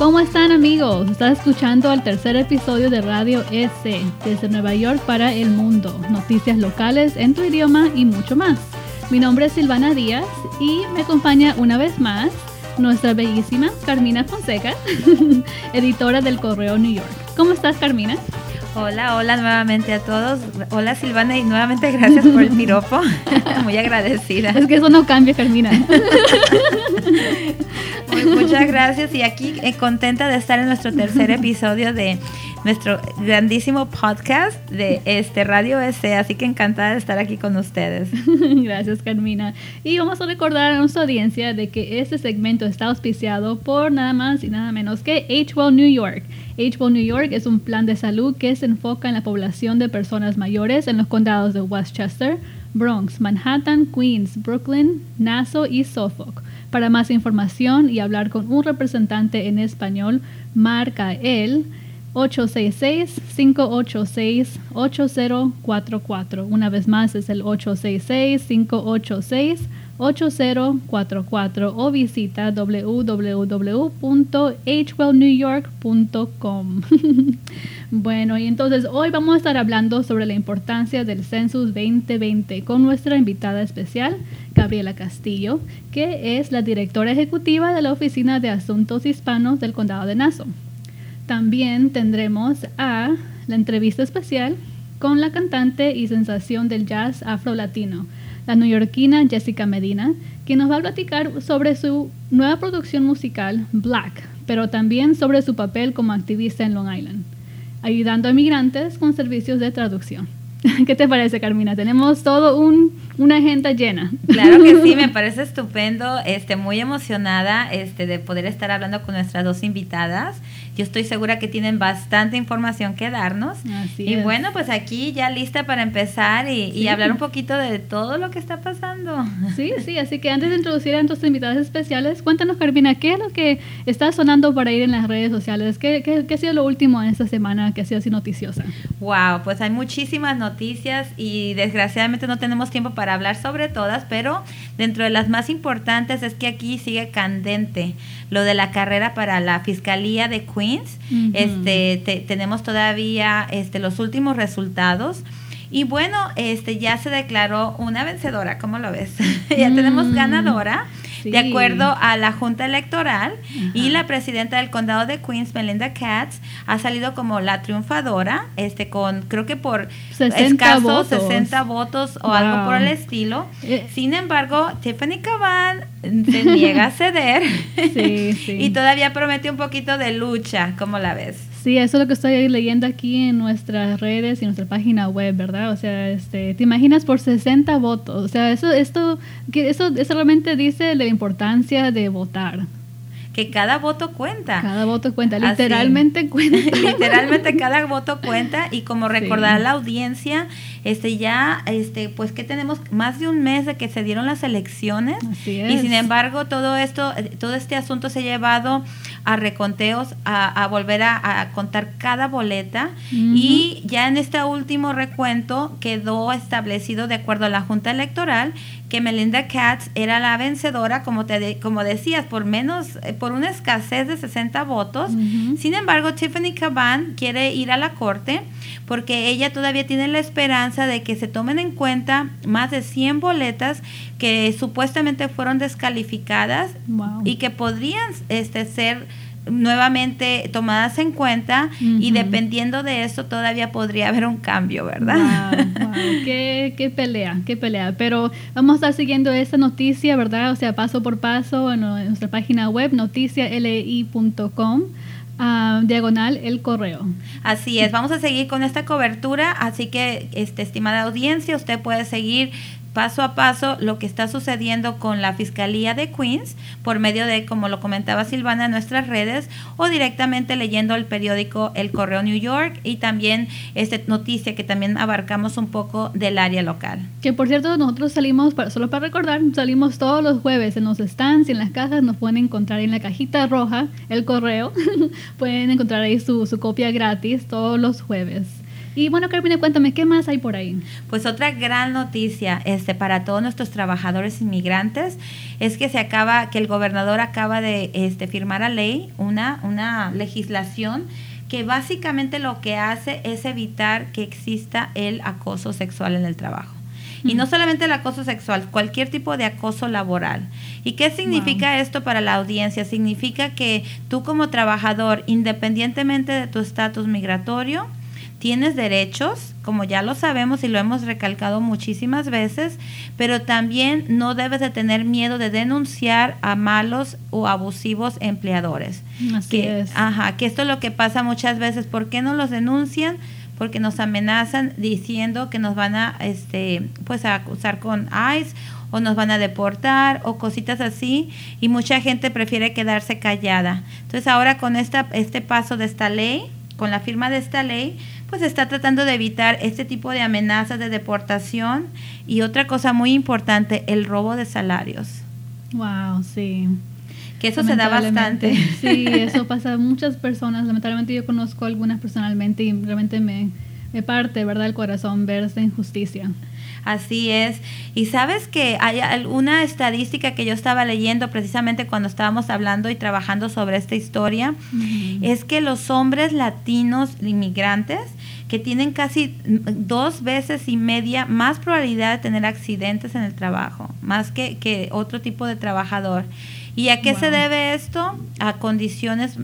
¿Cómo están amigos? Estás escuchando el tercer episodio de Radio S desde Nueva York para el mundo. Noticias locales en tu idioma y mucho más. Mi nombre es Silvana Díaz y me acompaña una vez más nuestra bellísima Carmina Fonseca, editora del Correo New York. ¿Cómo estás Carmina? Hola, hola nuevamente a todos. Hola Silvana y nuevamente gracias por el piropo. Muy agradecida. Es que eso no cambia, Carmina. muchas gracias y aquí eh, contenta de estar en nuestro tercer episodio de nuestro grandísimo podcast de este Radio S, así que encantada de estar aquí con ustedes. Gracias, Carmina. Y vamos a recordar a nuestra audiencia de que este segmento está auspiciado por nada más y nada menos que HWell New York. HWell New York es un plan de salud que se enfoca en la población de personas mayores en los condados de Westchester, Bronx, Manhattan, Queens, Brooklyn, Nassau y Suffolk. Para más información y hablar con un representante en español, marca el 866-586-8044. Una vez más es el 866-586-8044 o visita www.hwellnewyork.com. bueno, y entonces hoy vamos a estar hablando sobre la importancia del Census 2020 con nuestra invitada especial, Gabriela Castillo, que es la directora ejecutiva de la Oficina de Asuntos Hispanos del Condado de Nassau. También tendremos a la entrevista especial con la cantante y sensación del jazz afro-latino, la neoyorquina Jessica Medina, quien nos va a platicar sobre su nueva producción musical, Black, pero también sobre su papel como activista en Long Island, ayudando a migrantes con servicios de traducción. ¿Qué te parece, Carmina? Tenemos todo un, una agenda llena. Claro que sí, me parece estupendo, este, muy emocionada este, de poder estar hablando con nuestras dos invitadas. Yo estoy segura que tienen bastante información que darnos. y bueno, pues aquí ya lista para empezar y, hablar un poquito de todo lo que está pasando. Sí, sí, así que antes de introducir a nuestros invitados especiales, cuéntanos, Carmina, ¿qué es lo que está sonando para ir en las redes sociales? ¿Qué, qué, ha sido lo último en esta semana que ha sido así noticiosa? Wow, pues hay muchísimas noticias y desgraciadamente no tenemos tiempo para hablar sobre todas, pero dentro de las más importantes es que aquí sigue candente lo de la carrera para la Fiscalía de Queens. este, tenemos todavía este, los últimos resultados. Y bueno, este ya se declaró una vencedora, ¿cómo lo ves? ya tenemos mm. Ganadora de acuerdo a la Junta Electoral y la presidenta del condado de Queens, Melinda Katz, ha salido como la triunfadora, este con creo que por 60 escasos votos. 60 votos o algo por el estilo. Eh. Sin embargo, Tiffany Caban se niega a ceder y todavía promete un poquito de lucha, ¿cómo la ves? Sí, eso es lo que estoy leyendo aquí en nuestras redes y en nuestra página web, ¿verdad? O sea, este, te imaginas por 60 votos. O sea, eso, esto, que eso, eso realmente dice la importancia de votar. Que cada voto cuenta. Cada voto cuenta, literalmente cuenta. literalmente cada voto cuenta y como recordar a la audiencia, este ya, este, pues que tenemos más de un mes de que se dieron las elecciones y sin embargo todo esto, todo este asunto se ha llevado a reconteos, a, volver a, contar cada boleta y ya en este último recuento quedó establecido de acuerdo a la Junta Electoral que Melinda Katz era la vencedora, como, te como decías, por menos, eh, por una escasez de 60 votos. Sin embargo, Tiffany Caban quiere ir a la corte porque ella todavía tiene la esperanza de que se tomen en cuenta más de 100 boletas que supuestamente fueron descalificadas y que podrían este, ser nuevamente tomadas en cuenta y dependiendo de eso todavía podría haber un cambio, ¿verdad? Qué, pelea, qué pelea. Pero vamos a estar siguiendo esta noticia, ¿verdad? O sea, paso por paso en, nuestra página web noticiali.com. Ah, diagonal el correo. Así es, vamos a seguir con esta cobertura, así que, este, estimada audiencia, usted puede seguir paso a paso lo que está sucediendo con la Fiscalía de Queens por medio de, como lo comentaba Silvana, nuestras redes o directamente leyendo el periódico El Correo New York y también esta noticia que también abarcamos un poco del área local. Que por cierto, nosotros salimos, para, solo para recordar, salimos todos los jueves en los stands y en las casas, nos pueden encontrar en la cajita roja el correo, pueden encontrar ahí su, su copia gratis todos los jueves. Y bueno, Carmine, cuéntame, ¿qué más hay por ahí? Pues otra gran noticia este, para todos nuestros trabajadores inmigrantes es que se acaba, que el gobernador acaba de este, firmar a ley una, una legislación que básicamente lo que hace es evitar que exista el acoso sexual en el trabajo. Y no solamente el acoso sexual, cualquier tipo de acoso laboral. ¿Y qué significa esto para la audiencia? Significa que tú como trabajador, independientemente de tu estatus migratorio, tienes derechos, como ya lo sabemos y lo hemos recalcado muchísimas veces, pero también no debes de tener miedo de denunciar a malos o abusivos empleadores. Así que, es. Ajá, que esto es lo que pasa muchas veces. ¿Por qué no los denuncian? Porque nos amenazan diciendo que nos van a, este, pues a acusar con ICE o nos van a deportar o cositas así y mucha gente prefiere quedarse callada. Entonces ahora con esta, este paso de esta ley, con la firma de esta ley, pues está tratando de evitar este tipo de amenazas de deportación y otra cosa muy importante, el robo de salarios. Wow, sí. Que eso se da bastante. Sí, eso pasa a muchas personas. Lamentablemente yo conozco algunas personalmente y realmente me, me parte, ¿verdad?, el corazón ver esta injusticia. Así es. Y sabes que hay alguna estadística que yo estaba leyendo precisamente cuando estábamos hablando y trabajando sobre esta historia, es que los hombres latinos inmigrantes que tienen casi dos veces y media más probabilidad de tener accidentes en el trabajo, más que, que otro tipo de trabajador. ¿Y a qué se debe esto? A condiciones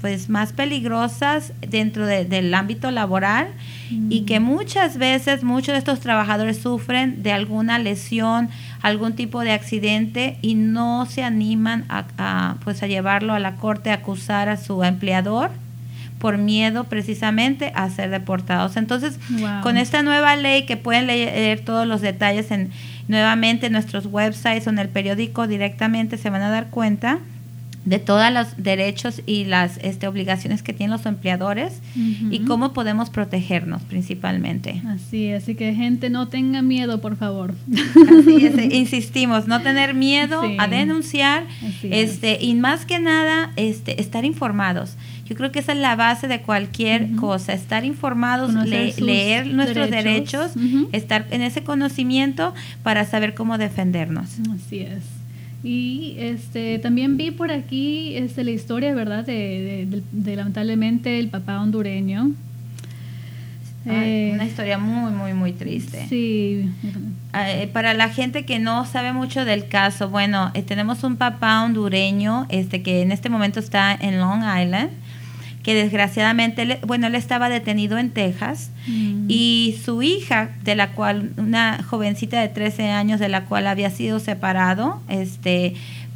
pues más peligrosas dentro del ámbito laboral y que muchas veces muchos de estos trabajadores sufren de alguna lesión, algún tipo de accidente y no se animan a, pues a llevarlo a la corte a acusar a su empleador por miedo precisamente a ser deportados. Entonces, con esta nueva ley que pueden leer todos los detalles en nuevamente en nuestros websites o en el periódico directamente se van a dar cuenta de todos los derechos y las este, obligaciones que tienen los empleadores y cómo podemos protegernos principalmente. Así, así que gente no tenga miedo, por favor. Así es, insistimos, no tener miedo a denunciar este y más que nada este estar informados. Yo creo que esa es la base de cualquier cosa, estar informados, leer nuestros derechos, estar en ese conocimiento para saber cómo defendernos. Así es. Y este también vi por aquí este, la historia, ¿verdad? De, lamentablemente el papá hondureño. Eh, una historia muy, muy, muy triste. Sí. Eh, para la gente que no sabe mucho del caso, bueno, eh, tenemos un papá hondureño este, que en este momento está en Long Island que desgraciadamente, bueno, él estaba detenido en Texas mm. y su hija, de la cual, una jovencita de 13 años de la cual había sido separado, este,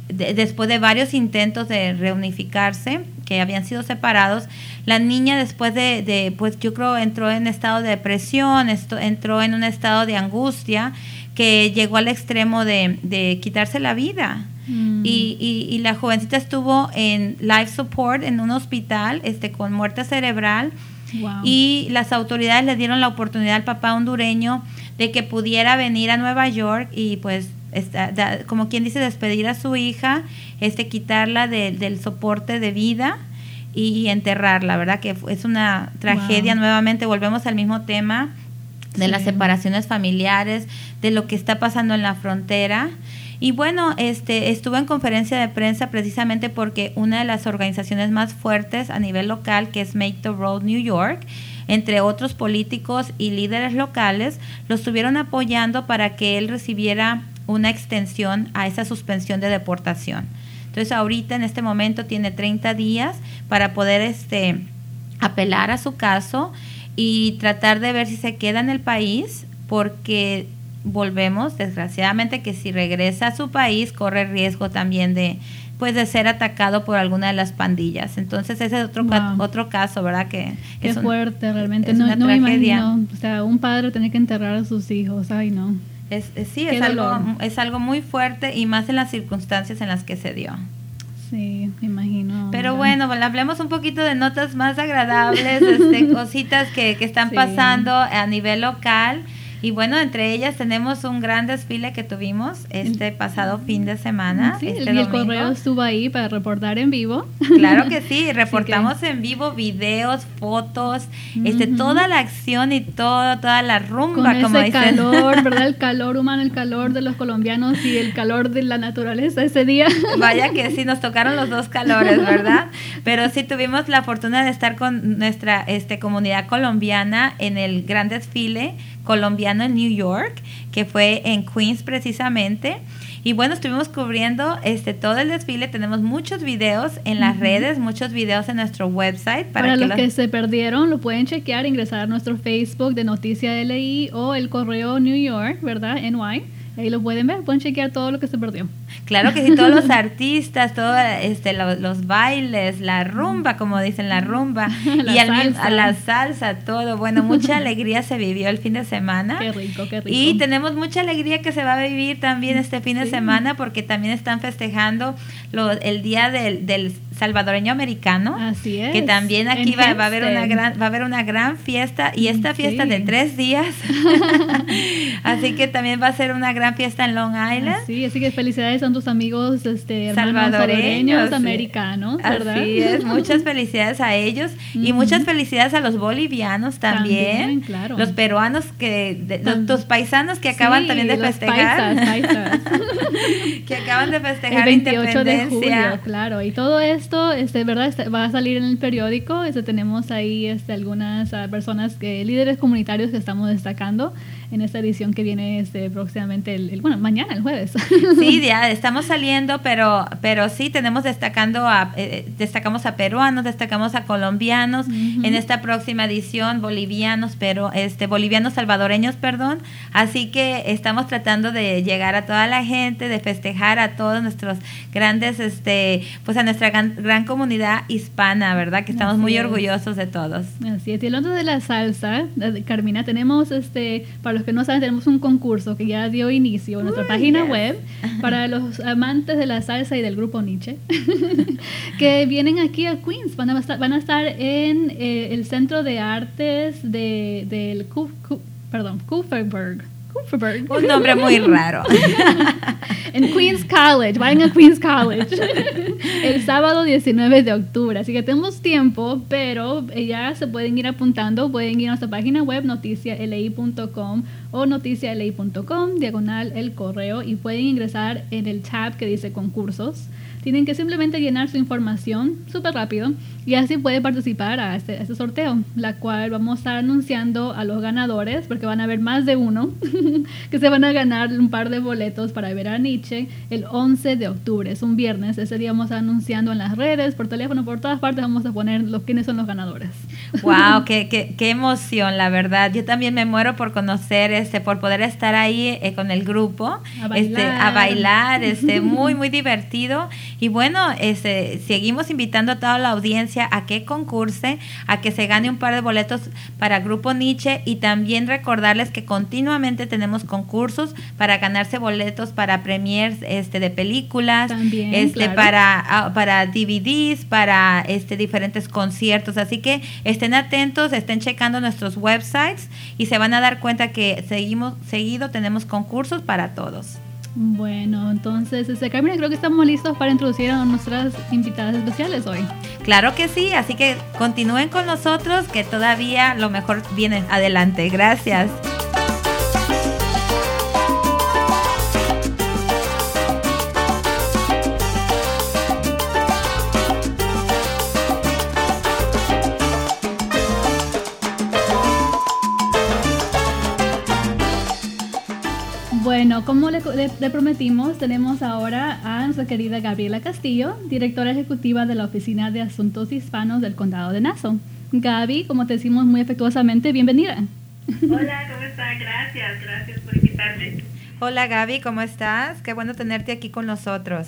después de varios intentos de reunificarse, que habían sido separados, la niña después de, pues yo creo entró en estado de depresión, esto, entró en un estado de angustia que llegó al extremo de, de quitarse la vida. Mm. Y, y, la jovencita estuvo en life support en un hospital este, con muerte cerebral. Y las autoridades le dieron la oportunidad al papá hondureño de que pudiera venir a Nueva York y pues como quien dice despedir a su hija, este quitarla del soporte de vida y, enterrarla, ¿verdad? Que es una tragedia nuevamente, volvemos al mismo tema de las separaciones familiares, de lo que está pasando en la frontera. Y bueno, este, estuve en conferencia de prensa precisamente porque una de las organizaciones más fuertes a nivel local, que es Make the Road New York, entre otros políticos y líderes locales, lo estuvieron apoyando para que él recibiera una extensión a esa suspensión de deportación. Entonces ahorita en este momento tiene 30 días para poder este, apelar a su caso y tratar de ver si se queda en el país porque volvemos, desgraciadamente, que si regresa a su país corre riesgo también de pues de ser atacado por alguna de las pandillas. Entonces ese es otro otro caso, ¿verdad? Que Qué fuerte, realmente. no, una tragedia. o sea, un padre tiene que enterrar a sus hijos, ay no. Es, sí, es algo, es algo muy fuerte y más en las circunstancias en las que se dio. Sí, me imagino. Pero bueno, hablemos un poquito de notas más agradables, este, cositas que, que están pasando a nivel local. Y bueno, entre ellas tenemos un gran desfile que tuvimos este pasado fin de semana. Sí, este el, correo estuvo ahí para reportar en vivo. Claro que sí, reportamos en vivo videos, fotos, este, toda la acción y todo, toda la rumba, Con como ese calor, ¿verdad? El calor humano, el calor de los colombianos y el calor de la naturaleza ese día. Vaya que sí, nos tocaron los dos calores, ¿verdad? Pero sí tuvimos la fortuna de estar con nuestra este, comunidad colombiana en el gran desfile colombiano en New York, que fue en Queens precisamente. Y bueno, estuvimos cubriendo este todo el desfile. Tenemos muchos videos en las redes, muchos videos en nuestro website. Para, los que se perdieron, lo pueden chequear, ingresar a nuestro Facebook de Noticia LI o el correo New York, ¿verdad? NY. Ahí lo pueden ver, pueden chequear todo lo que se perdió. Claro que sí, todos los artistas, todos este, los, bailes, la rumba, como dicen, la rumba, y salsa. la salsa, todo. Bueno, mucha alegría se vivió el fin de semana. Qué rico, qué rico. Y tenemos mucha alegría que se va a vivir también este fin de semana porque también están festejando el día del, del salvadoreño americano. Así es. Que también aquí va, a haber una gran, va a haber una gran fiesta y esta fiesta de tres días. así que también va a ser una gran fiesta en Long Island. Sí, así que felicidades a tus amigos este, salvadoreños, americanos, ¿verdad? Así es, muchas felicidades a ellos y muchas felicidades a los bolivianos también. claro. Los peruanos que, de, los, paisanos que acaban también de festejar. Paisas, que acaban de festejar el 28 de julio, claro. Y todo eso esto, este, ¿verdad? Este, va a salir en el periódico. Este, tenemos ahí este, algunas uh, personas, que, líderes comunitarios que estamos destacando en esta edición que viene este, próximamente, el, bueno, mañana, el jueves. Sí, ya estamos saliendo, pero, pero sí tenemos destacando a, eh, destacamos a peruanos, destacamos a colombianos, en esta próxima edición bolivianos, pero este, bolivianos salvadoreños, perdón. Así que estamos tratando de llegar a toda la gente, de festejar a todos nuestros grandes, este, pues a nuestra gran, gran comunidad hispana, ¿verdad? Que estamos muy orgullosos de todos. Así es. Y hablando de la salsa, Carmina, tenemos este, para los que no saben, tenemos un concurso que ya dio inicio en nuestra página web para los amantes de la salsa y del grupo Nietzsche, que vienen aquí a Queens. Van a estar, van a estar en eh, el Centro de Artes de, del perdón, Kuferberg. Un nombre muy raro. en Queens College, vayan a Queens College. el sábado 19 de octubre. Así que tenemos tiempo, pero ya se pueden ir apuntando. Pueden ir a nuestra página web noticiali.com o noticiali.com, diagonal el correo, y pueden ingresar en el tab que dice concursos tienen que simplemente llenar su información súper rápido y así puede participar a este, este, sorteo, la cual vamos a estar anunciando a los ganadores, porque van a haber más de uno, que se van a ganar un par de boletos para ver a Nietzsche el 11 de octubre, es un viernes, ese día vamos a estar anunciando en las redes, por teléfono, por todas partes vamos a poner los quiénes son los ganadores. ¡Wow! qué, qué, qué, emoción, la verdad! Yo también me muero por conocer, este, por poder estar ahí eh, con el grupo, a bailar, este, a bailar este, muy, muy divertido y bueno, este, seguimos invitando a toda la audiencia a que concurse, a que se gane un par de boletos para Grupo Nietzsche y también recordarles que continuamente tenemos concursos para ganarse boletos para premiers este, de películas, este, para, ah, para DVDs, para este, diferentes conciertos. Así que estén atentos, estén checando nuestros websites y se van a dar cuenta que seguimos, seguido tenemos concursos para todos. Bueno, entonces, este, Carmen, creo que estamos listos para introducir a nuestras invitadas especiales hoy. Claro que sí, así que continúen con nosotros, que todavía lo mejor viene adelante. Gracias. Como le, prometimos, tenemos ahora a nuestra querida Gabriela Castillo, directora ejecutiva de la Oficina de Asuntos Hispanos del Condado de Nassau. Gaby, como te decimos muy afectuosamente, bienvenida. Hola, ¿cómo estás? Gracias, gracias por invitarme. Hola Gaby, ¿cómo estás? Qué bueno tenerte aquí con nosotros.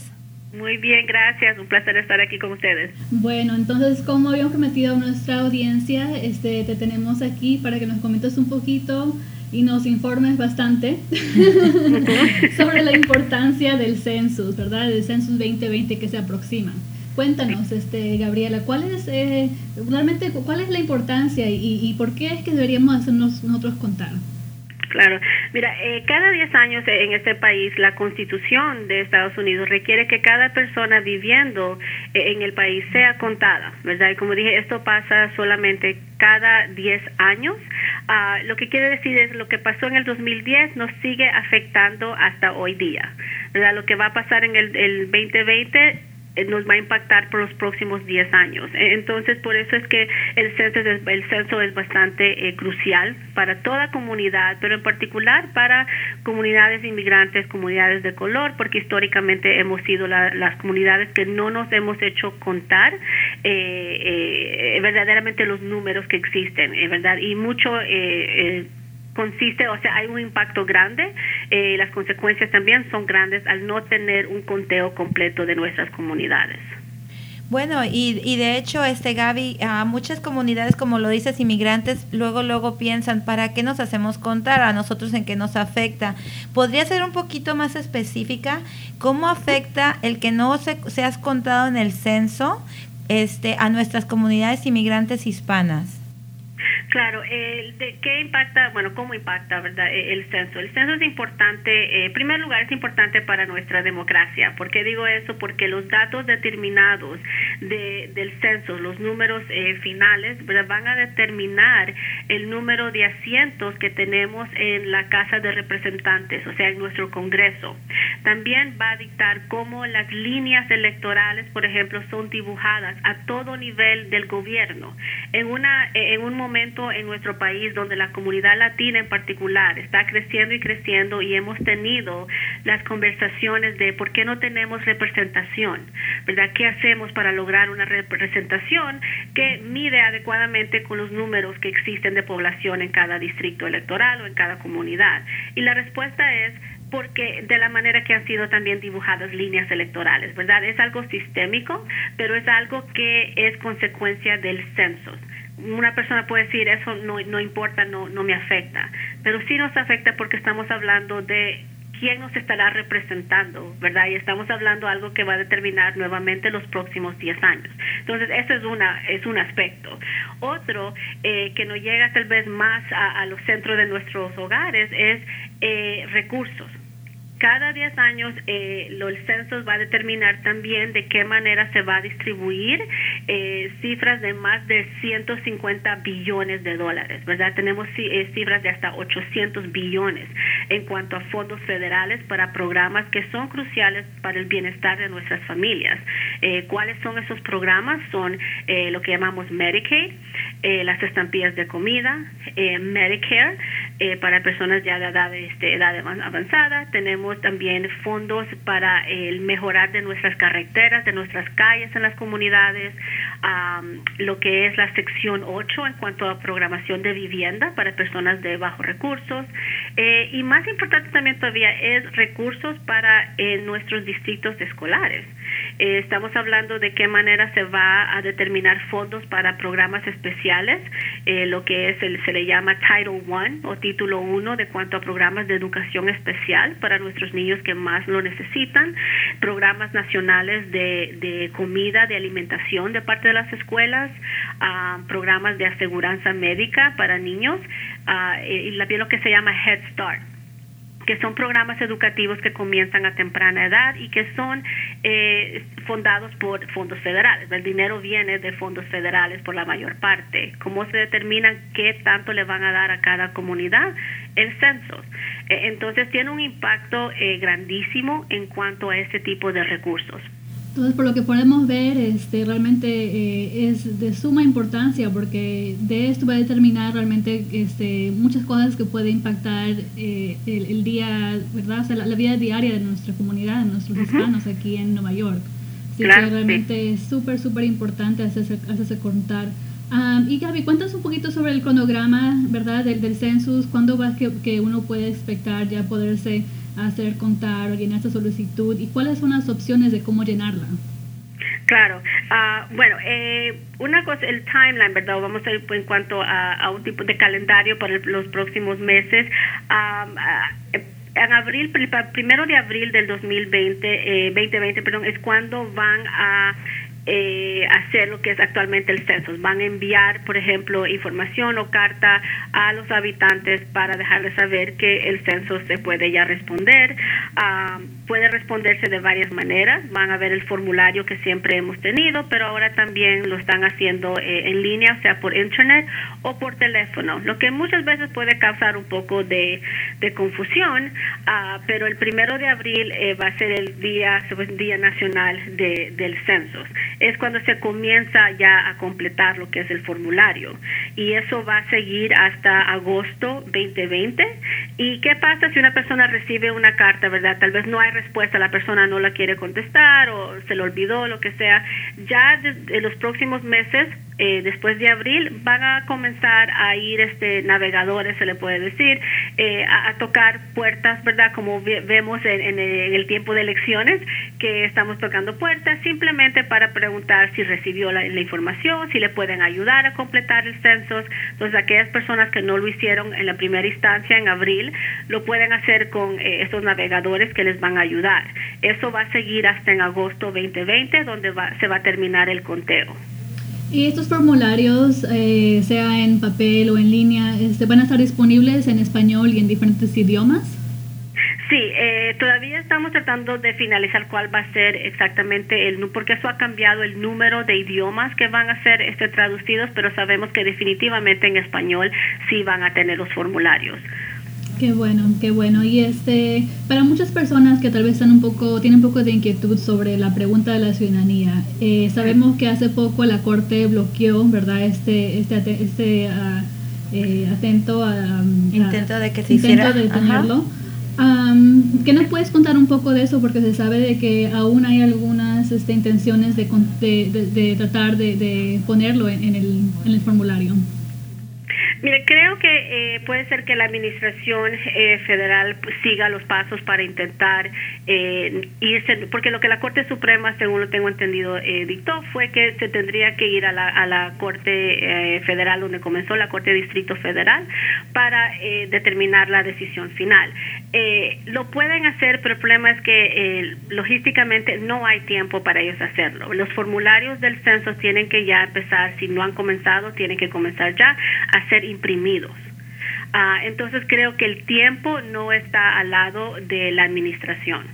Muy bien, gracias. Un placer estar aquí con ustedes. Bueno, entonces, como habíamos prometido a nuestra audiencia, este, te tenemos aquí para que nos comentes un poquito y nos informes bastante sobre la importancia del census, ¿verdad? Del census 2020 que se aproxima. Cuéntanos, este, Gabriela, ¿cuál es eh, realmente cuál es la importancia y, y, por qué es que deberíamos hacernos nosotros contar? Claro, mira, eh, cada 10 años en este país la constitución de Estados Unidos requiere que cada persona viviendo eh, en el país sea contada, ¿verdad? Y como dije, esto pasa solamente cada 10 años. Uh, lo que quiere decir es lo que pasó en el 2010 nos sigue afectando hasta hoy día, ¿verdad? Lo que va a pasar en el, el 2020 eh, nos va a impactar por los próximos 10 años. E, entonces, por eso es que el censo es, el censo es bastante eh, crucial para toda comunidad, pero en particular para comunidades inmigrantes, comunidades de color, porque históricamente hemos sido las comunidades que no nos hemos hecho contar eh, verdaderamente los números que existen, ¿verdad? Y mucho consiste, o sea, hay un impacto grande, eh, las consecuencias también son grandes al no tener un conteo completo de nuestras comunidades. Bueno, y, y de hecho, este Gaby, a muchas comunidades, como lo dices, inmigrantes, luego, luego piensan, ¿para qué nos hacemos contar? A nosotros en qué nos afecta. ¿Podría ser un poquito más específica? ¿Cómo afecta el que no se, seas contado en el censo este, a nuestras comunidades inmigrantes hispanas? Claro, de ¿qué impacta? Bueno, ¿cómo impacta, verdad, e, el censo? El censo es importante, eh, en primer lugar, es importante para nuestra democracia. ¿Por qué digo eso? Porque los datos determinados de, del censo, los números eh, finales, van a determinar el número de asientos que tenemos en la Casa de Representantes, o sea, en nuestro Congreso. También va a dictar cómo las líneas electorales, por ejemplo, son dibujadas a todo nivel del gobierno. En, una, en un momento en nuestro país donde la comunidad latina en particular está creciendo y creciendo y hemos tenido las conversaciones de por qué no tenemos representación, ¿verdad? ¿Qué hacemos para lograr una representación que mide adecuadamente con los números que existen de población en cada distrito electoral o en cada comunidad? Y la respuesta es porque de la manera que han sido también dibujadas líneas electorales, ¿verdad? Es algo sistémico, pero es algo que es consecuencia del censo una persona puede decir eso no, no importa, no, no me afecta, pero sí nos afecta porque estamos hablando de quién nos estará representando, ¿verdad? Y estamos hablando de algo que va a determinar nuevamente los próximos 10 años. Entonces, ese es, una, es un aspecto. Otro eh, que nos llega tal vez más a, los centros de nuestros hogares es eh, recursos cada 10 años eh, el censo va a determinar también de qué manera se va a distribuir eh, cifras de más de 150 billones de dólares, ¿verdad? Tenemos eh, cifras de hasta 800 billones en cuanto a fondos federales para programas que son cruciales para el bienestar de nuestras familias. Eh, ¿Cuáles son esos programas? Son lo que llamamos Medicaid, las estampillas de comida, Medicare para personas ya de edad, este, edad avanzada, tenemos también fondos para el mejorar de nuestras carreteras, de nuestras calles en las comunidades, lo que es la sección 8 en cuanto a programación de vivienda para personas de bajos recursos eh, y más importante también todavía es recursos para eh, nuestros distritos escolares. Eh, estamos hablando de qué manera se va a determinar fondos para programas especiales, lo que es el, se le llama Title I o Título 1 de cuanto a programas de educación especial para nuestros niños que más lo necesitan, programas nacionales de, de comida, de alimentación de parte de las escuelas, uh, programas de aseguranza médica para niños uh, y también lo que se llama Head Start que son programas educativos que comienzan a temprana edad y que son eh, fundados por fondos federales. El dinero viene de fondos federales por la mayor parte. ¿Cómo se determinan qué tanto le van a dar a cada comunidad? El censo. Eh, entonces tiene un impacto eh, grandísimo en cuanto a este tipo de recursos. Entonces, por lo que podemos ver, este, realmente eh, es de suma importancia porque de esto va a determinar realmente este, muchas cosas que pueden impactar eh, el, día, ¿verdad? O sea, la, vida diaria de nuestra comunidad, de nuestros hispanos aquí en Nueva York. Así que realmente es súper, súper importante hacerse, hacerse contar. y Gaby, cuéntanos un poquito sobre el cronograma, ¿verdad? Del, del census, ¿cuándo va que, que uno puede expectar ya poderse hacer contar o llenar esta solicitud y cuáles son las opciones de cómo llenarla. Claro, uh, bueno, eh, una cosa, el timeline, ¿verdad? Vamos a ir en cuanto a, un tipo de calendario para los próximos meses. Uh, en abril, primero de abril del 2020, eh, 2020, perdón, es cuando van a eh, hacer lo que es actualmente el censo. Van a enviar, por ejemplo, información o carta a los habitantes para dejarles saber que el censo se puede ya responder. Ah, puede responderse de varias maneras. Van a ver el formulario que siempre hemos tenido, pero ahora también lo están haciendo eh, en línea, o sea, por internet o por teléfono, lo que muchas veces puede causar un poco de, confusión, ah, pero el primero de abril eh, va a ser el día, día nacional de, del censo es cuando se comienza ya a completar lo que es el formulario. Y eso va a seguir hasta agosto 2020. ¿Y qué pasa si una persona recibe una carta, verdad? Tal vez no hay respuesta, la persona no la quiere contestar o se le olvidó, lo que sea. Ya en los próximos meses eh, después de abril van a comenzar a ir este navegadores se le puede decir eh, a, tocar puertas verdad como vemos en, el tiempo de elecciones que estamos tocando puertas simplemente para preguntar si recibió la, información si le pueden ayudar a completar el censo entonces aquellas personas que no lo hicieron en la primera instancia en abril lo pueden hacer con eh, estos navegadores que les van a ayudar eso va a seguir hasta en agosto 2020 donde se va a terminar el conteo ¿Y estos formularios, eh, sea en papel o en línea, este, van a estar disponibles en español y en diferentes idiomas? Sí, eh, todavía estamos tratando de finalizar cuál va a ser exactamente el porque eso ha cambiado el número de idiomas que van a ser este, traducidos, pero sabemos que definitivamente en español sí van a tener los formularios. Qué bueno, qué bueno. Y este, para muchas personas que tal vez están un poco, tienen un poco de inquietud sobre la pregunta de la ciudadanía, eh, sabemos que hace poco la Corte bloqueó, ¿verdad? Este, este, este uh, eh, atento a, intento de que se intento de detenerlo. ¿Qué nos puedes contar un poco de eso? Porque se sabe de que aún hay algunas este, intenciones de, de, de, tratar de, ponerlo en, el, en el formulario. Mire, creo que eh, puede ser que la administración eh, federal siga los pasos para intentar eh, irse, porque lo que la Corte Suprema, según lo tengo entendido, dictó fue que se tendría que ir a la, a la Corte Federal, donde comenzó la Corte Distrito Federal, para determinar la decisión final. lo pueden hacer, pero el problema es que logísticamente no hay tiempo para ellos hacerlo. Los formularios del censo tienen que ya empezar, si no han comenzado, tienen que comenzar ya a ser imprimidos. Ah, entonces creo que el tiempo no está al lado de la administración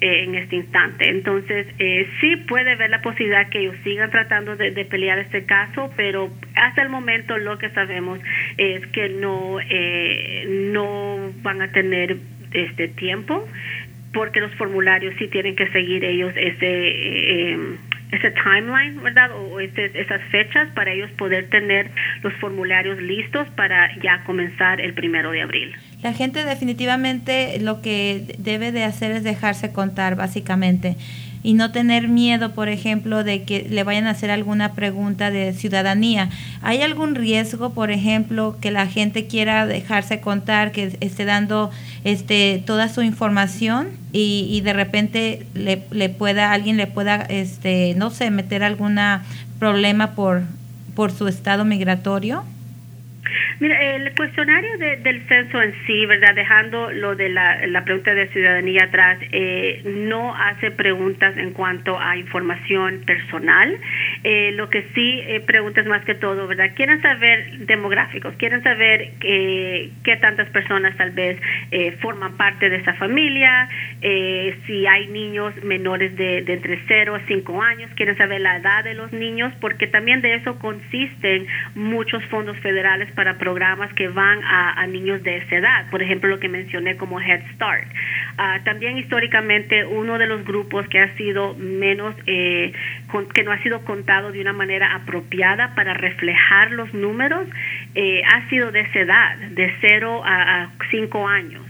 eh, en este instante. Entonces eh, sí puede haber la posibilidad que ellos sigan tratando de, pelear este caso, pero hasta el momento lo que sabemos es que no eh, no van a tener este tiempo porque los formularios sí tienen que seguir ellos ese ese timeline, ¿verdad? O esas fechas para ellos poder tener los formularios listos para ya comenzar el primero de abril. La gente definitivamente lo que debe de hacer es dejarse contar, básicamente y no tener miedo, por ejemplo, de que le vayan a hacer alguna pregunta de ciudadanía. ¿Hay algún riesgo, por ejemplo, que la gente quiera dejarse contar, que esté dando este toda su información y, y de repente le, le pueda alguien le pueda este no sé meter alguna problema por por su estado migratorio? Mira, el cuestionario del censo en sí, ¿verdad? Dejando lo de la, pregunta de ciudadanía atrás, eh, no hace preguntas en cuanto a información personal. Eh, lo que sí eh, preguntas más que todo, ¿verdad? Quieren saber demográficos, quieren saber qué tantas personas tal vez forman parte de esa familia, si hay niños menores de, de entre 0 a 5 años, quieren saber la edad de los niños, porque también de eso consisten muchos fondos federales para programas que van a, niños de esa edad, por ejemplo lo que mencioné como Head Start. Ah, también históricamente uno de los grupos que ha sido menos, eh, que no ha sido contado de una manera apropiada para reflejar los números, eh, ha sido de esa edad, de 0 a 5 años.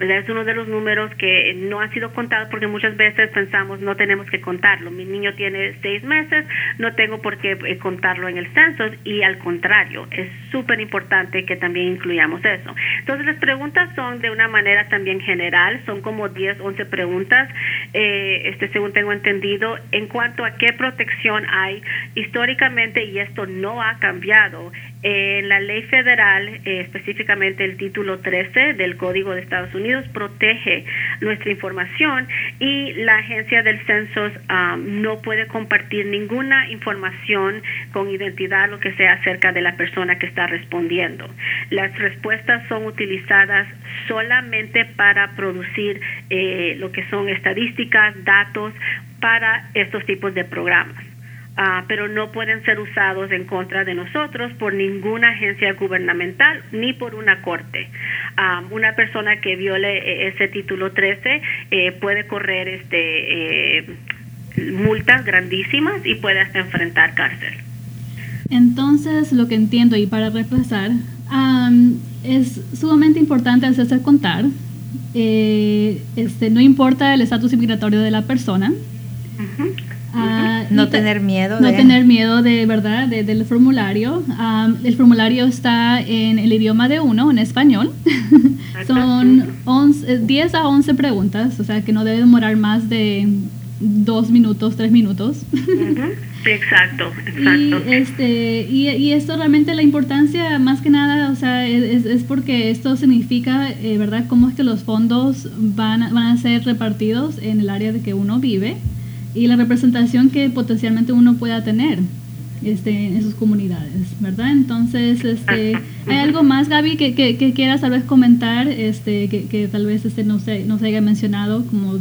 Es uno de los números que no han sido contados porque muchas veces pensamos no tenemos que contarlo. Mi niño tiene seis meses, no tengo por qué eh, contarlo en el censo y al contrario, es súper importante que también incluyamos eso. Entonces las preguntas son de una manera también general, son como 10, 11 preguntas, eh, este según tengo entendido, en cuanto a qué protección hay históricamente y esto no ha cambiado En la ley federal, eh, específicamente el título 13 del Código de Estados Unidos, protege nuestra información y la agencia del censo um, no puede compartir ninguna información con identidad, lo que sea, acerca de la persona que está respondiendo. Las respuestas son utilizadas solamente para producir eh, lo que son estadísticas, datos para estos tipos de programas. Ah, pero no pueden ser usados en contra de nosotros por ninguna agencia gubernamental ni por una corte. Ah, una persona que viole eh, ese título 13 eh, puede correr este eh, multas grandísimas y puede hasta enfrentar cárcel. Entonces, lo que entiendo y para repasar, es sumamente importante hacerse contar. este, no importa el estatus migratorio de la persona. Ah, no tener miedo. No tener miedo de verdad del formulario. el formulario está en el idioma de uno, en español. Son 10 a 11 preguntas, o sea que no debe demorar más de dos minutos, tres minutos. Exacto, exacto. Y, este, y, esto realmente la importancia, más que nada, o sea, es, es porque esto significa, eh, ¿verdad?, cómo es que los fondos van, van a ser repartidos en el área de que uno vive y la representación que potencialmente uno pueda tener este, en sus comunidades, ¿verdad? Entonces, este, ¿hay algo más, Gaby, que, que, quieras tal vez comentar, este, que, que tal vez este, no, se, no se haya mencionado como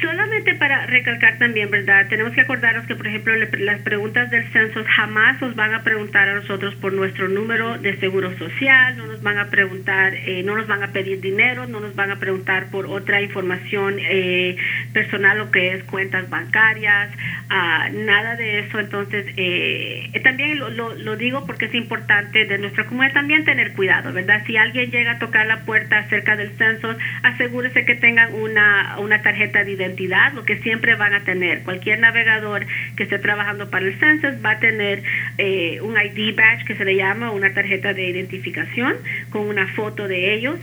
Solamente para recalcar también, ¿verdad? Tenemos que acordarnos que, por ejemplo, las preguntas del censo jamás nos van a preguntar a nosotros por nuestro número de seguro social, no nos van a preguntar, eh, no nos van a pedir dinero, no nos van a preguntar por otra información eh, personal, lo que es cuentas bancarias, ah, nada de eso. Entonces, eh, también lo, lo, digo porque es importante de nuestra comunidad también tener cuidado, ¿verdad? Si alguien llega a tocar la puerta acerca del censo, asegúrese que tengan una, una tarjeta de identidad lo que siempre van a tener. Cualquier navegador que esté trabajando para el census va a tener eh, un ID badge que se le llama una tarjeta de identificación con una foto de ellos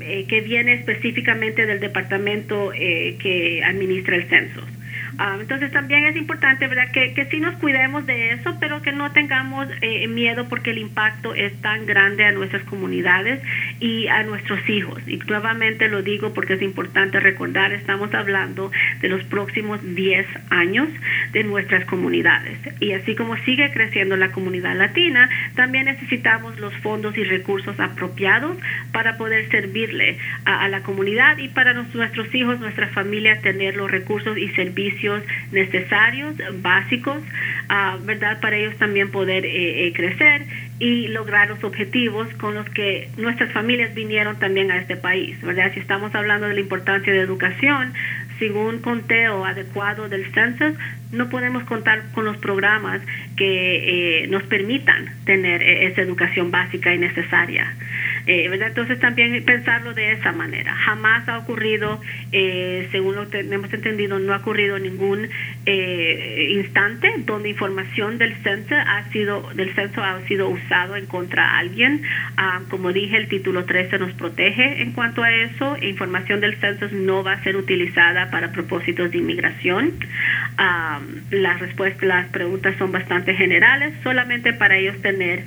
eh, que viene específicamente del departamento eh, que administra el censo. Ah, entonces también es importante, ¿verdad? Que, sí nos cuidemos de eso, pero que no tengamos eh, miedo porque el impacto es tan grande a nuestras comunidades y a nuestros hijos. Y nuevamente lo digo porque es importante recordar, estamos hablando de los próximos 10 años de nuestras comunidades. Y así como sigue creciendo la comunidad latina, también necesitamos los fondos y recursos apropiados para poder servirle a, la comunidad y para nuestros hijos, nuestra familia, tener los recursos y servicios necesarios, básicos, ah, ¿verdad? Para ellos también poder eh, eh, crecer y lograr los objetivos con los que nuestras familias vinieron también a este país, ¿verdad? Si estamos hablando de la importancia de educación, sin un conteo adecuado del census, no podemos contar con los programas que eh, nos permitan tener esa educación básica y necesaria. Eh, Entonces también pensarlo de esa manera. Jamás ha ocurrido, eh, según lo que hemos entendido, no ha ocurrido ningún eh, instante donde información del censo ha sido del censo ha sido usado en contra de alguien. Ah, como dije, el título 13 nos protege en cuanto a eso. Información del censo no va a ser utilizada para propósitos de inmigración. Ah, las respuestas, las preguntas son bastante generales, solamente para ellos tener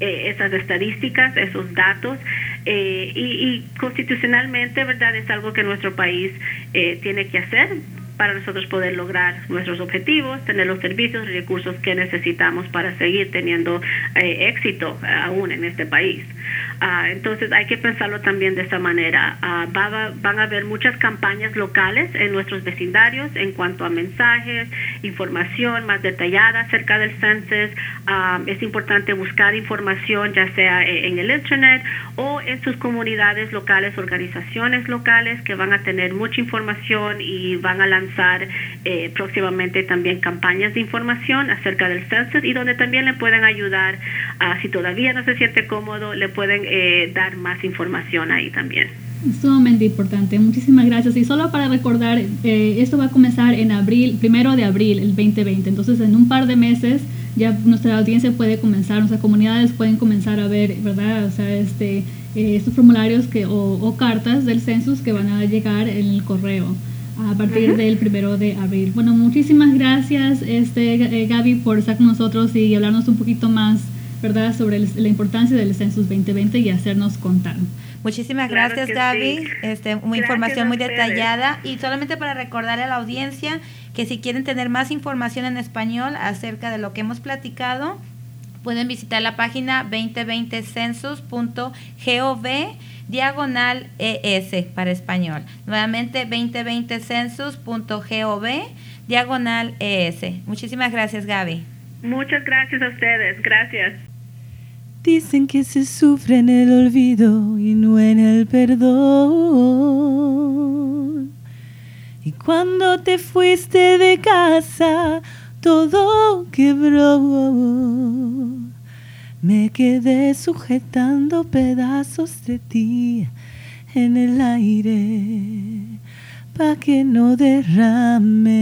eh, esas estadísticas, esos datos, eh, y, constitucionalmente, ¿verdad? Es algo que nuestro país eh, tiene que hacer para nosotros poder lograr nuestros objetivos, tener los servicios y recursos que necesitamos para seguir teniendo éxito aún en este país. Ah, entonces hay que pensarlo también de esta manera. Ah, van a haber muchas campañas locales en nuestros vecindarios en cuanto a mensajes, información más detallada acerca del census. Ah, es importante buscar información ya sea e, en el internet o en sus comunidades locales, organizaciones locales que van a tener mucha información y van a lanzar eh, próximamente también campañas de información acerca del census y donde también le pueden ayudar, si todavía no se siente cómodo, le pueden eh, dar más información ahí también. Sumamente importante, muchísimas gracias. Y solo para recordar, eh, esto va a comenzar en abril, primero de abril, el 2020. Entonces, en un par de meses ya nuestra audiencia puede comenzar, nuestras comunidades pueden comenzar a ver, ¿verdad? O sea, este, eh, estos formularios que, o, cartas del census que van a llegar en el correo a partir del primero de abril. Bueno, muchísimas gracias, este, Gaby, por estar con nosotros y hablarnos un poquito más ¿verdad?, sobre la importancia del Census 2020 y hacernos contar. Muchísimas gracias, Gaby. Este, una información muy detallada. Y solamente para recordarle a la audiencia que si quieren tener más información en español acerca de lo que hemos platicado, pueden visitar la página 2020census.gov diagonal ES para español. Nuevamente 2020census.gov diagonal ES. Muchísimas gracias, Gaby. Muchas gracias a ustedes. Gracias. Dicen que se sufre en el olvido y no en el perdón. Y cuando te fuiste de casa, todo quebró. Me quedé sujetando pedazos de ti en el aire pa' que no derrame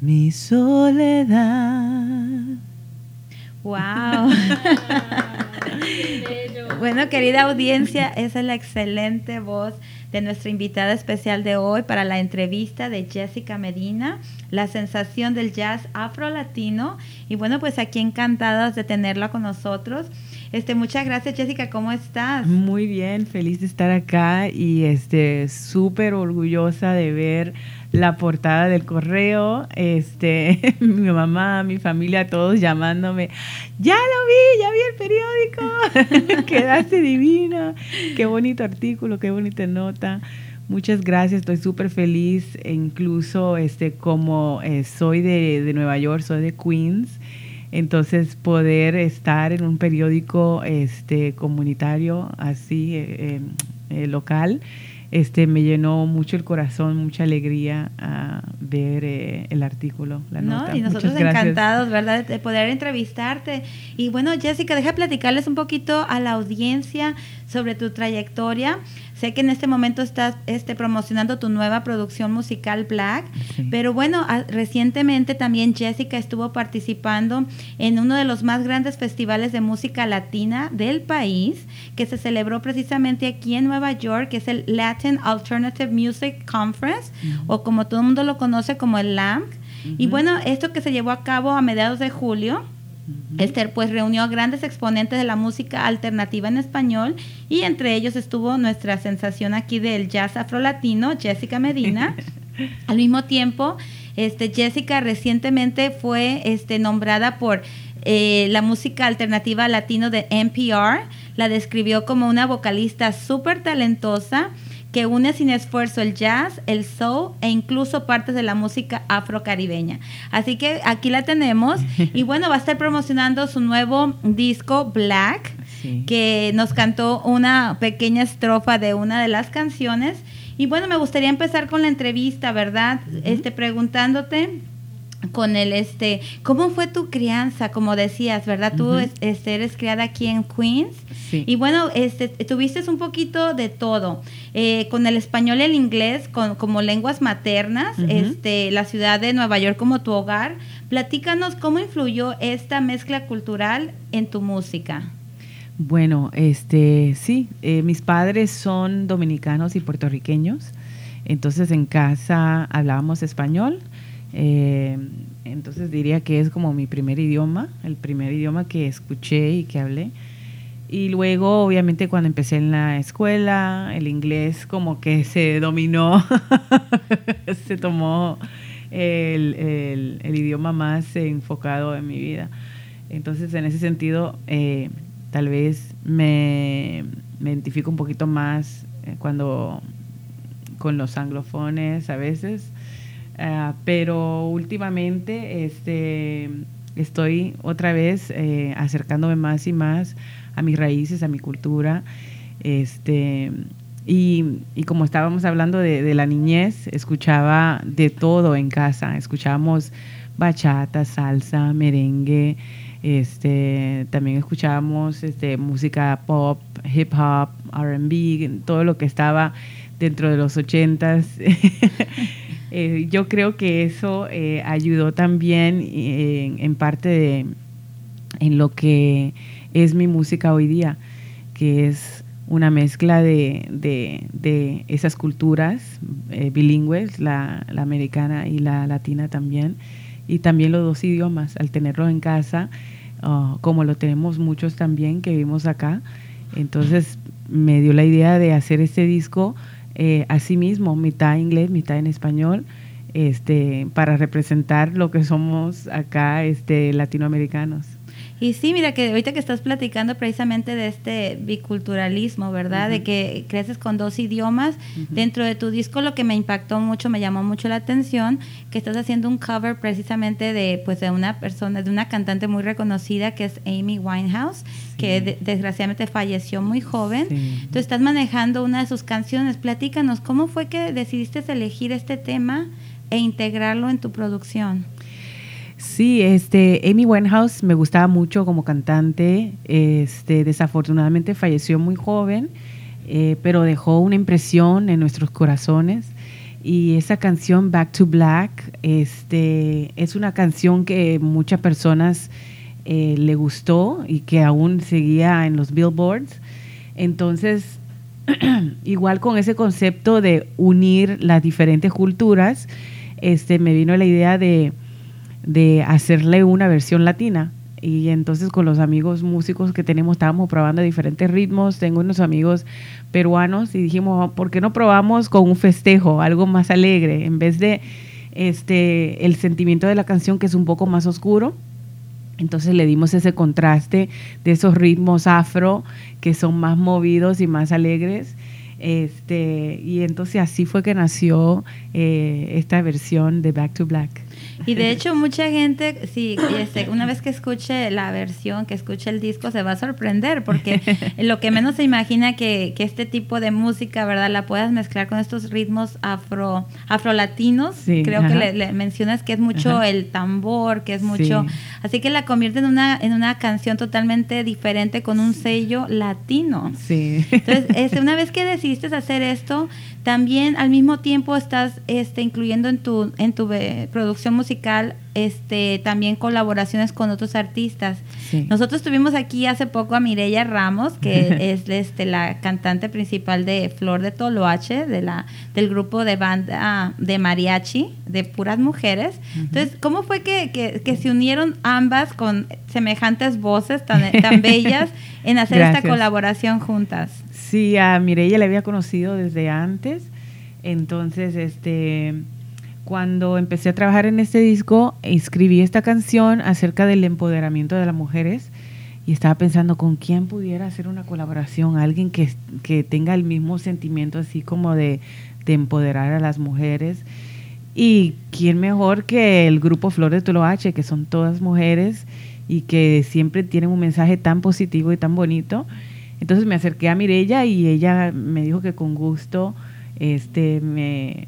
mi soledad. ¡Wow! bueno, querida audiencia, esa es la excelente voz de nuestra invitada especial de hoy para la entrevista de Jessica Medina, la sensación del jazz afro-latino. Y bueno, pues aquí encantadas de tenerla con nosotros. Este, muchas gracias Jessica, ¿cómo estás? Muy bien, feliz de estar acá y este súper orgullosa de ver la portada del correo, este, mi mamá, mi familia, todos llamándome, ya lo vi, ya vi el periódico, quedaste divina, qué bonito artículo, qué bonita nota. Muchas gracias, estoy súper feliz, incluso este, como eh, soy de, de, Nueva York, soy de Queens, entonces poder estar en un periódico este, comunitario así, eh, eh, local, este, me llenó mucho el corazón, mucha alegría a ver eh, el artículo, la nota. Y nosotros encantados, ¿verdad?, de poder entrevistarte. Y bueno, Jessica, deja platicarles un poquito a la audiencia sobre tu trayectoria. Sé que en este momento estás este, promocionando tu nueva producción musical Black, pero bueno, recientemente también Jessica estuvo participando en uno de los más grandes festivales de música latina del país, que se celebró precisamente aquí en Nueva York, que es el Latin Alternative Music Conference, o como todo el mundo lo conoce como el LAMC. Y bueno, esto que se llevó a cabo a mediados de julio, Esther pues reunió a grandes exponentes de la música alternativa en español y entre ellos estuvo nuestra sensación aquí del jazz afrolatino, Jessica Medina. Al mismo tiempo, este, Jessica recientemente fue este, nombrada por eh, la música alternativa latino de NPR. La describió como una vocalista súper talentosa que une sin esfuerzo el jazz, el soul e incluso partes de la música afrocaribeña. Así que aquí la tenemos y bueno, va a estar promocionando su nuevo disco Black, que nos cantó una pequeña estrofa de una de las canciones. Y bueno, me gustaría empezar con la entrevista, ¿verdad? Este preguntándote con el este cómo fue tu crianza como decías verdad tú este, eres criada aquí en Queens. Y bueno este tuviste un poquito de todo eh, con el español y el inglés con, como lenguas maternas este la ciudad de Nueva York como tu hogar. Platícanos cómo influyó esta mezcla cultural en tu música. Bueno este sí eh, mis padres son dominicanos y puertorriqueños. Entonces en casa hablábamos español eh, entonces diría que es como mi primer idioma, el primer idioma que escuché y que hablé. Y luego, obviamente, cuando empecé en la escuela, el inglés como que se dominó, se tomó el, idioma más enfocado en mi vida. Entonces, en ese sentido, eh, tal vez me, me, identifico un poquito más eh, cuando con los anglofones a veces Ah, pero últimamente este, estoy otra vez eh, acercándome más y más a mis raíces, a mi cultura. Este, y, como estábamos hablando de, la niñez, escuchaba de todo en casa. Escuchábamos bachata, salsa, merengue. Este, también escuchábamos este, música pop, hip hop, RB, todo lo que estaba dentro de los ochentas. Eh, yo creo que eso eh, ayudó también eh, en parte de, en lo que es mi música hoy día, que es una mezcla de, de, esas culturas bilingües, la, americana y la latina también, y también los dos idiomas, al tenerlos en casa, ah, como lo tenemos muchos también que vivimos acá. Entonces me dio la idea de hacer este disco eh, así mismo, mitad inglés, mitad en español, este, para representar lo que somos acá este, latinoamericanos. Y sí, mira que ahorita que estás platicando precisamente de este biculturalismo, ¿verdad? De que creces con dos idiomas. Dentro de tu disco lo que me impactó mucho, me llamó mucho la atención, que estás haciendo un cover precisamente de pues de una persona, de una cantante muy reconocida que es Amy Winehouse, que desgraciadamente falleció muy joven. Entonces estás manejando una de sus canciones. Platícanos, ¿cómo fue que decidiste elegir este tema e integrarlo en tu producción? Sí, este, Amy Winehouse me gustaba mucho como cantante. Este, desafortunadamente falleció muy joven, eh, pero dejó una impresión en nuestros corazones. Y esa canción Back to Black, este, es una canción que muchas personas eh, le gustó y que aún seguía en los billboards. Entonces, igual con ese concepto de unir las diferentes culturas, este, me vino la idea de de hacerle una versión latina. Y entonces con los amigos músicos que tenemos estábamos probando diferentes ritmos. Tengo unos amigos peruanos y dijimos, ¿por qué no probamos con un festejo, algo más alegre? En vez de este el sentimiento de la canción que es un poco más oscuro. Entonces le dimos ese contraste de esos ritmos afro que son más movidos y más alegres. Este, y entonces así fue que nació eh, esta versión de Back to Black. Y de hecho mucha gente, sí, este, una vez que escuche la versión, que escuche el disco, se va a sorprender, porque lo que menos se imagina que, que este tipo de música, ¿verdad? La puedas mezclar con estos ritmos afro afrolatinos. Creo que le, mencionas que es mucho el tambor, que es mucho... Así que la convierte en una, en una canción totalmente diferente con un sello latino. Sí. Entonces, este, una vez que decidiste hacer esto, también al mismo tiempo estás este, incluyendo en tu, en tu eh, producción musical este, también colaboraciones con otros artistas. Nosotros tuvimos aquí hace poco a Mireya Ramos, que es este, la cantante principal de Flor de Toloache, de la, del grupo de banda de mariachi, de puras mujeres. Entonces, ¿cómo fue que, que, se unieron ambas con semejantes voces tan, tan bellas en hacer esta colaboración juntas? Sí, a Mireya la había conocido desde antes. Entonces, este cuando empecé a trabajar en este disco, escribí esta canción acerca del empoderamiento de las mujeres y estaba pensando con quién pudiera hacer una colaboración, alguien que, que tenga el mismo sentimiento así como de, de, empoderar a las mujeres. Y quién mejor que el grupo Flor de Toloache, que son todas mujeres y que siempre tienen un mensaje tan positivo y tan bonito. Entonces me acerqué a Mirella y ella me dijo que con gusto este, me,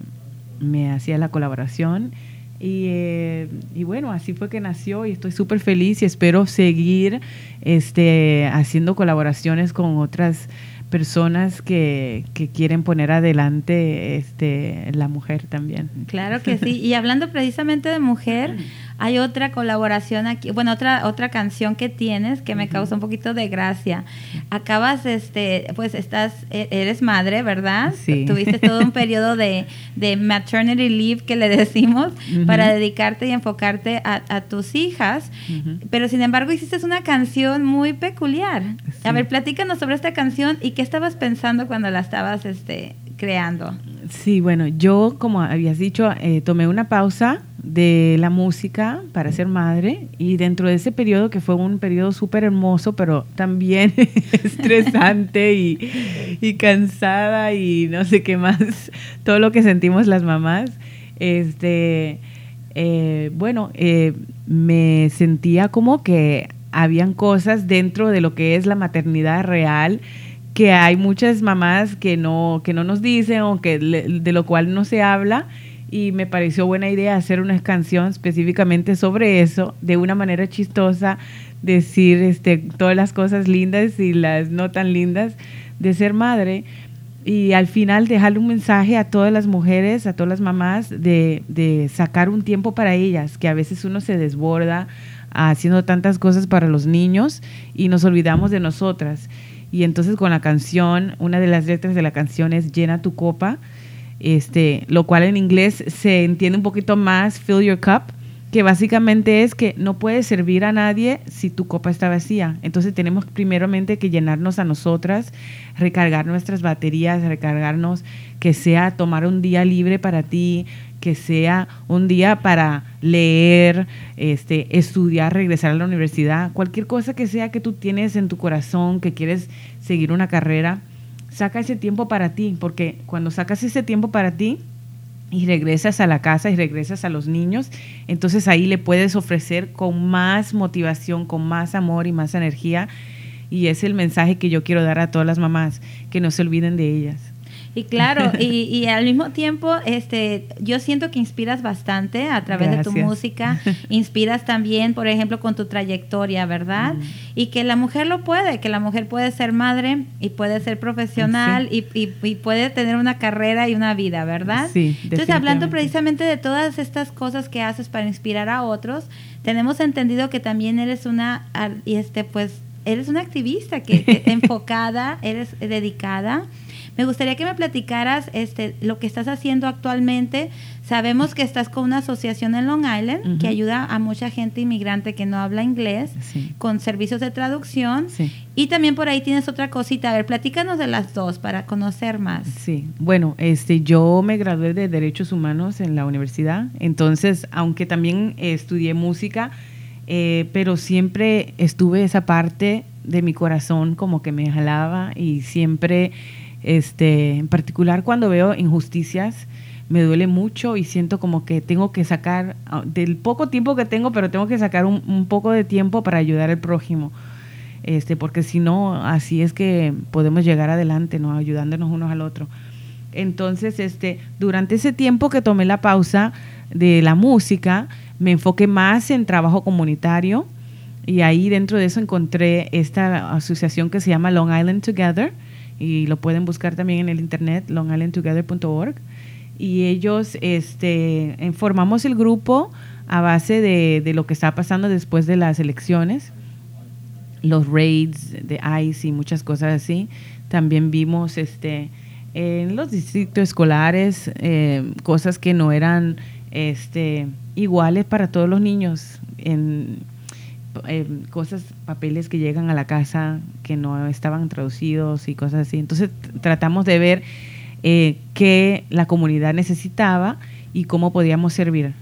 me hacía la colaboración. Y, eh, y, bueno, así fue que nació y estoy súper feliz y espero seguir este, haciendo colaboraciones con otras personas que, que, quieren poner adelante este, la mujer también. Claro que sí. Y hablando precisamente de mujer, hay otra colaboración aquí, bueno, otra otra canción que tienes que me causa un poquito de gracia. Acabas, este, pues estás, e, eres madre, ¿verdad? Sí. Tuviste todo un periodo de, de maternity leave que le decimos para dedicarte y enfocarte a, tus hijas, pero sin embargo hiciste una canción muy peculiar. A ver, platícanos sobre esta canción y qué estabas pensando cuando la estabas, este, creando. Sí, bueno, yo, como habías dicho, eh, tomé una pausa de la música para ser madre y dentro de ese periodo que fue un periodo súper hermoso pero también estresante y, cansada y no sé qué más todo lo que sentimos las mamás este eh, bueno eh, me sentía como que habían cosas dentro de lo que es la maternidad real que hay muchas mamás que no que no nos dicen o que de lo cual no se habla y me pareció buena idea hacer una canción específicamente sobre eso, de una manera chistosa, decir este, todas las cosas lindas y las no tan lindas de ser madre y al final dejarle un mensaje a todas las mujeres, a todas las mamás, de, de sacar un tiempo para ellas, que a veces uno se desborda haciendo tantas cosas para los niños y nos olvidamos de nosotras. Y entonces con la canción, una de las letras de la canción es Llena tu copa, este, lo cual en inglés se entiende un poquito más fill your cup, que básicamente es que no puedes servir a nadie si tu copa está vacía. Entonces tenemos primeramente que llenarnos a nosotras, recargar nuestras baterías, recargarnos, que sea tomar un día libre para ti, que sea un día para leer, este, estudiar, regresar a la universidad, cualquier cosa que sea que tú tienes en tu corazón, que quieres seguir una carrera, saca ese tiempo para ti, porque cuando sacas ese tiempo para ti, y regresas a la casa y regresas a los niños, entonces ahí le puedes ofrecer con más motivación, con más amor y más energía. Y es el mensaje que yo quiero dar a todas las mamás, que no se olviden de ellas. Y claro, y, al mismo tiempo, este, yo siento que inspiras bastante a través de tu música, inspiras también, por ejemplo, con tu trayectoria, ¿verdad? Y que la mujer lo puede, que la mujer puede ser madre y puede ser profesional y, y, puede tener una carrera y una vida, ¿verdad? Sí. Entonces, hablando precisamente de todas estas cosas que haces para inspirar a otros, tenemos entendido que también eres una, y este, pues, eres una activista que enfocada, eres dedicada me gustaría que me platicaras este, lo que estás haciendo actualmente. Sabemos que estás con una asociación en Long Island que ayuda a mucha gente inmigrante que no habla inglés con servicios de traducción. Y también por ahí tienes otra cosita. A ver, platícanos de las dos para conocer más. Sí, bueno, este, yo me gradué de Derechos Humanos en la universidad. Entonces, aunque también estudié música, eh, pero siempre estuve esa parte de mi corazón como que me jalaba y siempre este, en particular cuando veo injusticias, me duele mucho y siento como que tengo que sacar, ah, del poco tiempo que tengo, pero tengo que sacar un, poco de tiempo para ayudar al prójimo. Este, porque si no, así es que podemos llegar adelante, ¿no? ayudándonos unos al otro. Entonces, este, durante ese tiempo que tomé la pausa de la música, me enfoqué más en trabajo comunitario y ahí dentro de eso encontré esta asociación que se llama Long Island Together, y lo pueden buscar también en el internet longislandtogether.org y ellos este formamos el grupo a base de, de, lo que está pasando después de las elecciones los raids de ICE y muchas cosas así. También vimos este en los distritos escolares eh, cosas que no eran este iguales para todos los niños en eh, cosas, papeles que llegan a la casa que no estaban traducidos y cosas así. Entonces tratamos de ver eh, qué la comunidad necesitaba y cómo podíamos servir.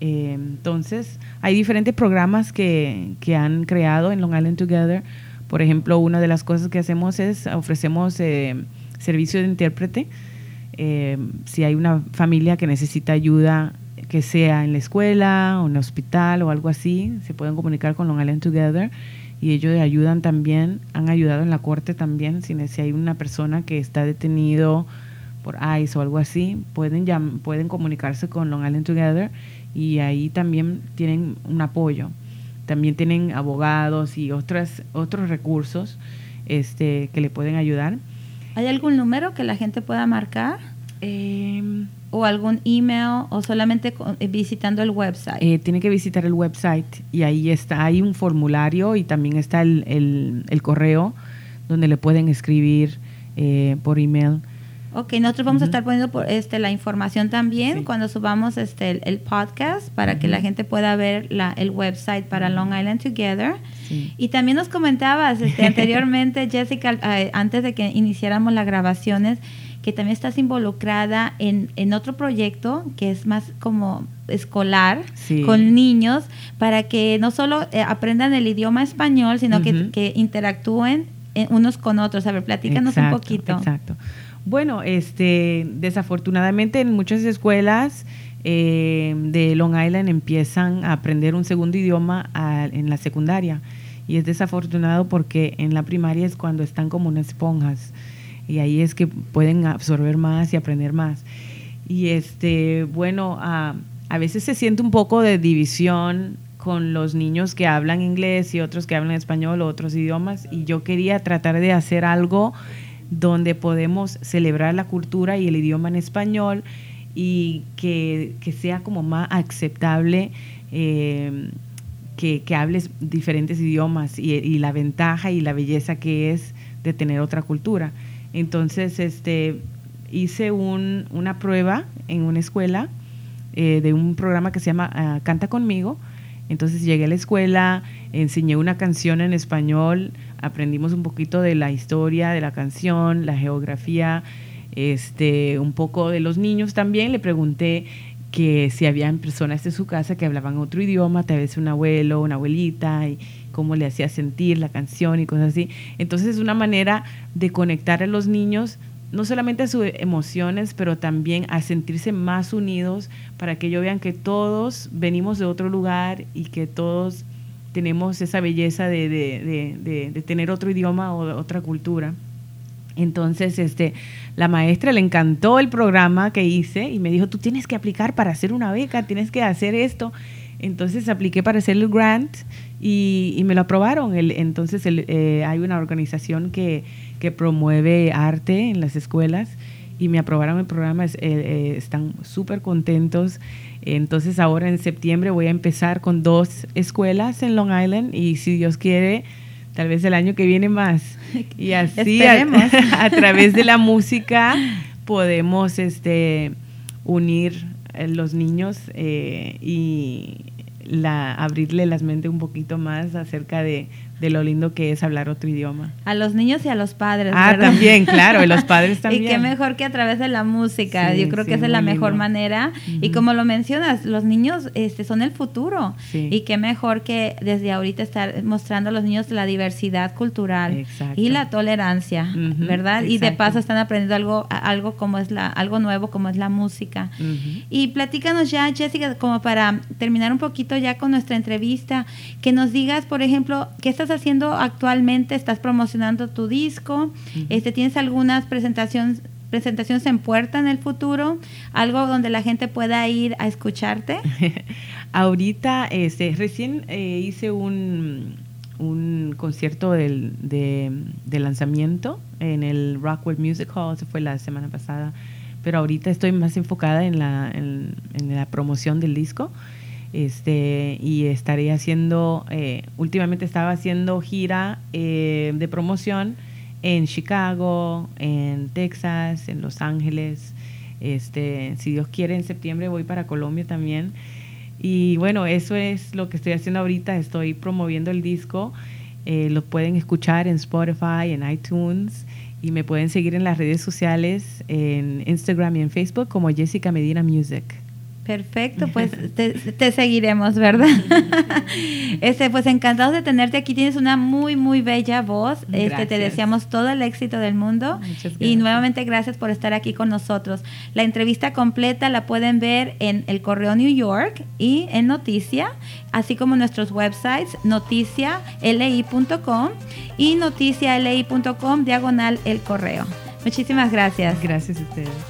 Eh, entonces hay diferentes programas que, que, han creado en Long Island Together. Por ejemplo, una de las cosas que hacemos es ofrecemos servicio de intérprete. si hay una familia que necesita ayuda que sea en la escuela o en el hospital o algo así, se pueden comunicar con Long Island Together y ellos ayudan también, han ayudado en la corte también, si, si hay una persona que está detenido por ICE o algo así, pueden, pueden comunicarse con Long Island Together y ahí también tienen un apoyo. También tienen abogados y otras, otros recursos este, que le pueden ayudar. ¿Hay algún número que la gente pueda marcar? Eh, o algún email o solamente eh, visitando el website? Eh, tiene que visitar el website y ahí está, hay un formulario y también está el, el, correo donde le pueden escribir eh, por email. Ok, nosotros vamos a estar poniendo por este la información también cuando subamos este el, podcast para que la gente pueda ver la, el website para Long Island Together. Y también nos comentabas este, anteriormente, Jessica, antes de que iniciáramos las grabaciones, que también estás involucrada en, en otro proyecto que es más como escolar con niños para que no solo eh, aprendan el idioma español, sino que, que, interactúen eh, unos con otros. A ver, platícanos un poquito. Exacto. Bueno, este, desafortunadamente en muchas escuelas eh, de Long Island empiezan a aprender un segundo idioma en la secundaria y es desafortunado porque en la primaria es cuando están como unas esponjas y ahí es que pueden absorber más y aprender más. Y este, bueno, a, a veces se siente un poco de división con los niños que hablan inglés y otros que hablan español o otros idiomas y yo quería tratar de hacer algo donde podemos celebrar la cultura y el idioma en español y que, que sea como más aceptable eh, que, que, hables diferentes idiomas y, la ventaja y la belleza que es de tener otra cultura. Entonces, este, hice un, una prueba en una escuela eh, de un programa que se llama ah, Canta conmigo. Entonces llegué a la escuela, enseñé una canción en español, aprendimos un poquito de la historia de la canción, la geografía, este, un poco de los niños también. Le pregunté que si habían personas de su casa que hablaban otro idioma, tal vez un abuelo, una abuelita, y cómo le hacía sentir la canción y cosas así. Entonces es una manera de conectar a los niños no solamente a sus emociones, pero también a sentirse más unidos para que ellos vean que todos venimos de otro lugar y que todos tenemos esa belleza de, de, de, tener otro idioma o otra cultura. Entonces, este, la maestra le encantó el programa que hice y me dijo, tú tienes que aplicar para hacer una beca, tienes que hacer esto. Entonces apliqué para hacer el grant y, me lo aprobaron. El, entonces eh, hay una organización que, que, promueve arte en las escuelas y me aprobaron el programa. Eh, eh, están súper contentos. Entonces ahora en septiembre voy a empezar con dos escuelas en Long Island y si Dios quiere, tal vez el año que viene más. Y así a, a, través de la música podemos este, unir los niños y la, abrirle las mentes un poquito más acerca de, de lo lindo que es hablar otro idioma. A los niños y a los padres. Ah, también, claro, y los padres también. y qué mejor que a través de la música. Yo creo que esa es la mejor manera. Y como lo mencionas, los niños este, son el futuro. Y qué mejor que desde ahorita estar mostrando a los niños la diversidad cultural y la tolerancia, ¿verdad? Y de paso están aprendiendo algo, algo como es la, algo nuevo como es la música. Y platícanos ya, Jessica, como para terminar un poquito ya con nuestra entrevista, que nos digas, por ejemplo, qué estás haciendo actualmente? ¿Estás promocionando tu disco? este, ¿Tienes algunas presentaciones, presentaciones en puerta en el futuro? ¿Algo donde la gente pueda ir a escucharte? Ahorita, este, recién eh, hice un, un concierto del, de, lanzamiento en el Rockwell Music Hall, se fue la semana pasada, pero ahorita estoy más enfocada en la, en la promoción del disco este, y estaré haciendo, eh, últimamente estaba haciendo gira eh, de promoción en Chicago, en Texas, en Los Ángeles. Este, si Dios quiere, en septiembre voy para Colombia también. Y bueno, eso es lo que estoy haciendo ahorita. Estoy promoviendo el disco. Eh, lo pueden escuchar en Spotify, en iTunes. Y me pueden seguir en las redes sociales, en Instagram y en Facebook como Jessica Medina Music. Perfecto, pues te, seguiremos, ¿verdad? este, pues encantados de tenerte aquí. Tienes una muy, muy bella voz. Este, te deseamos todo el éxito del mundo. Y nuevamente gracias por estar aquí con nosotros. La entrevista completa la pueden ver en el Correo New York y en Noticia, así como nuestros websites noticiali.com y noticiali.com diagonal el correo. Muchísimas gracias. Gracias a ustedes.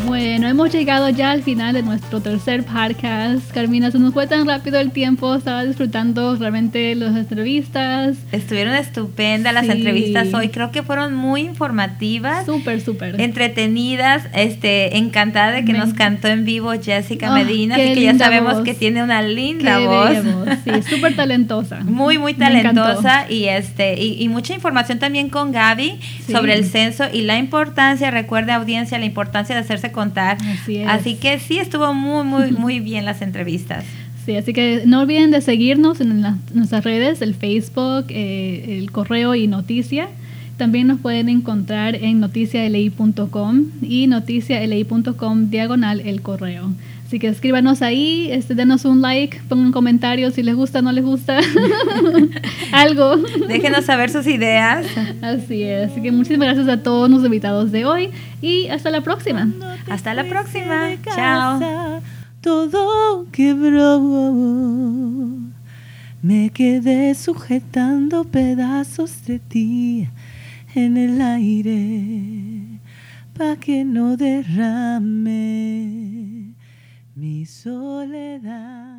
Bueno, hemos llegado ya al final de nuestro tercer podcast. Carmina, se nos fue tan rápido el tiempo, estaba disfrutando realmente las entrevistas. Estuvieron estupendas las entrevistas hoy, creo que fueron muy informativas. Súper, súper. Entretenidas, este, encantada de que nos cantó en vivo Jessica ah, Medina, así que ya sabemos que tiene una linda voz. Sí, súper talentosa. muy, muy talentosa y este, y, mucha información también con Gaby sobre el censo y la importancia, recuerde audiencia, la importancia de hacerse con contar. Así, que sí, estuvo muy, muy, muy bien las entrevistas. Sí, así que no olviden de seguirnos en nuestras redes, el Facebook, eh, el correo y noticia. También nos pueden encontrar en noticiali.com y noticiali.com diagonal el correo. Así que escríbanos ahí, este, denos un like, pongan comentarios si les gusta o no les gusta. Algo. Déjenos saber sus ideas. Así es. Así que muchísimas gracias a todos los invitados de hoy y hasta la próxima. Hasta la próxima. Chao. Todo quebró. Me quedé sujetando pedazos de ti en el aire pa' que no derrame mi soledad.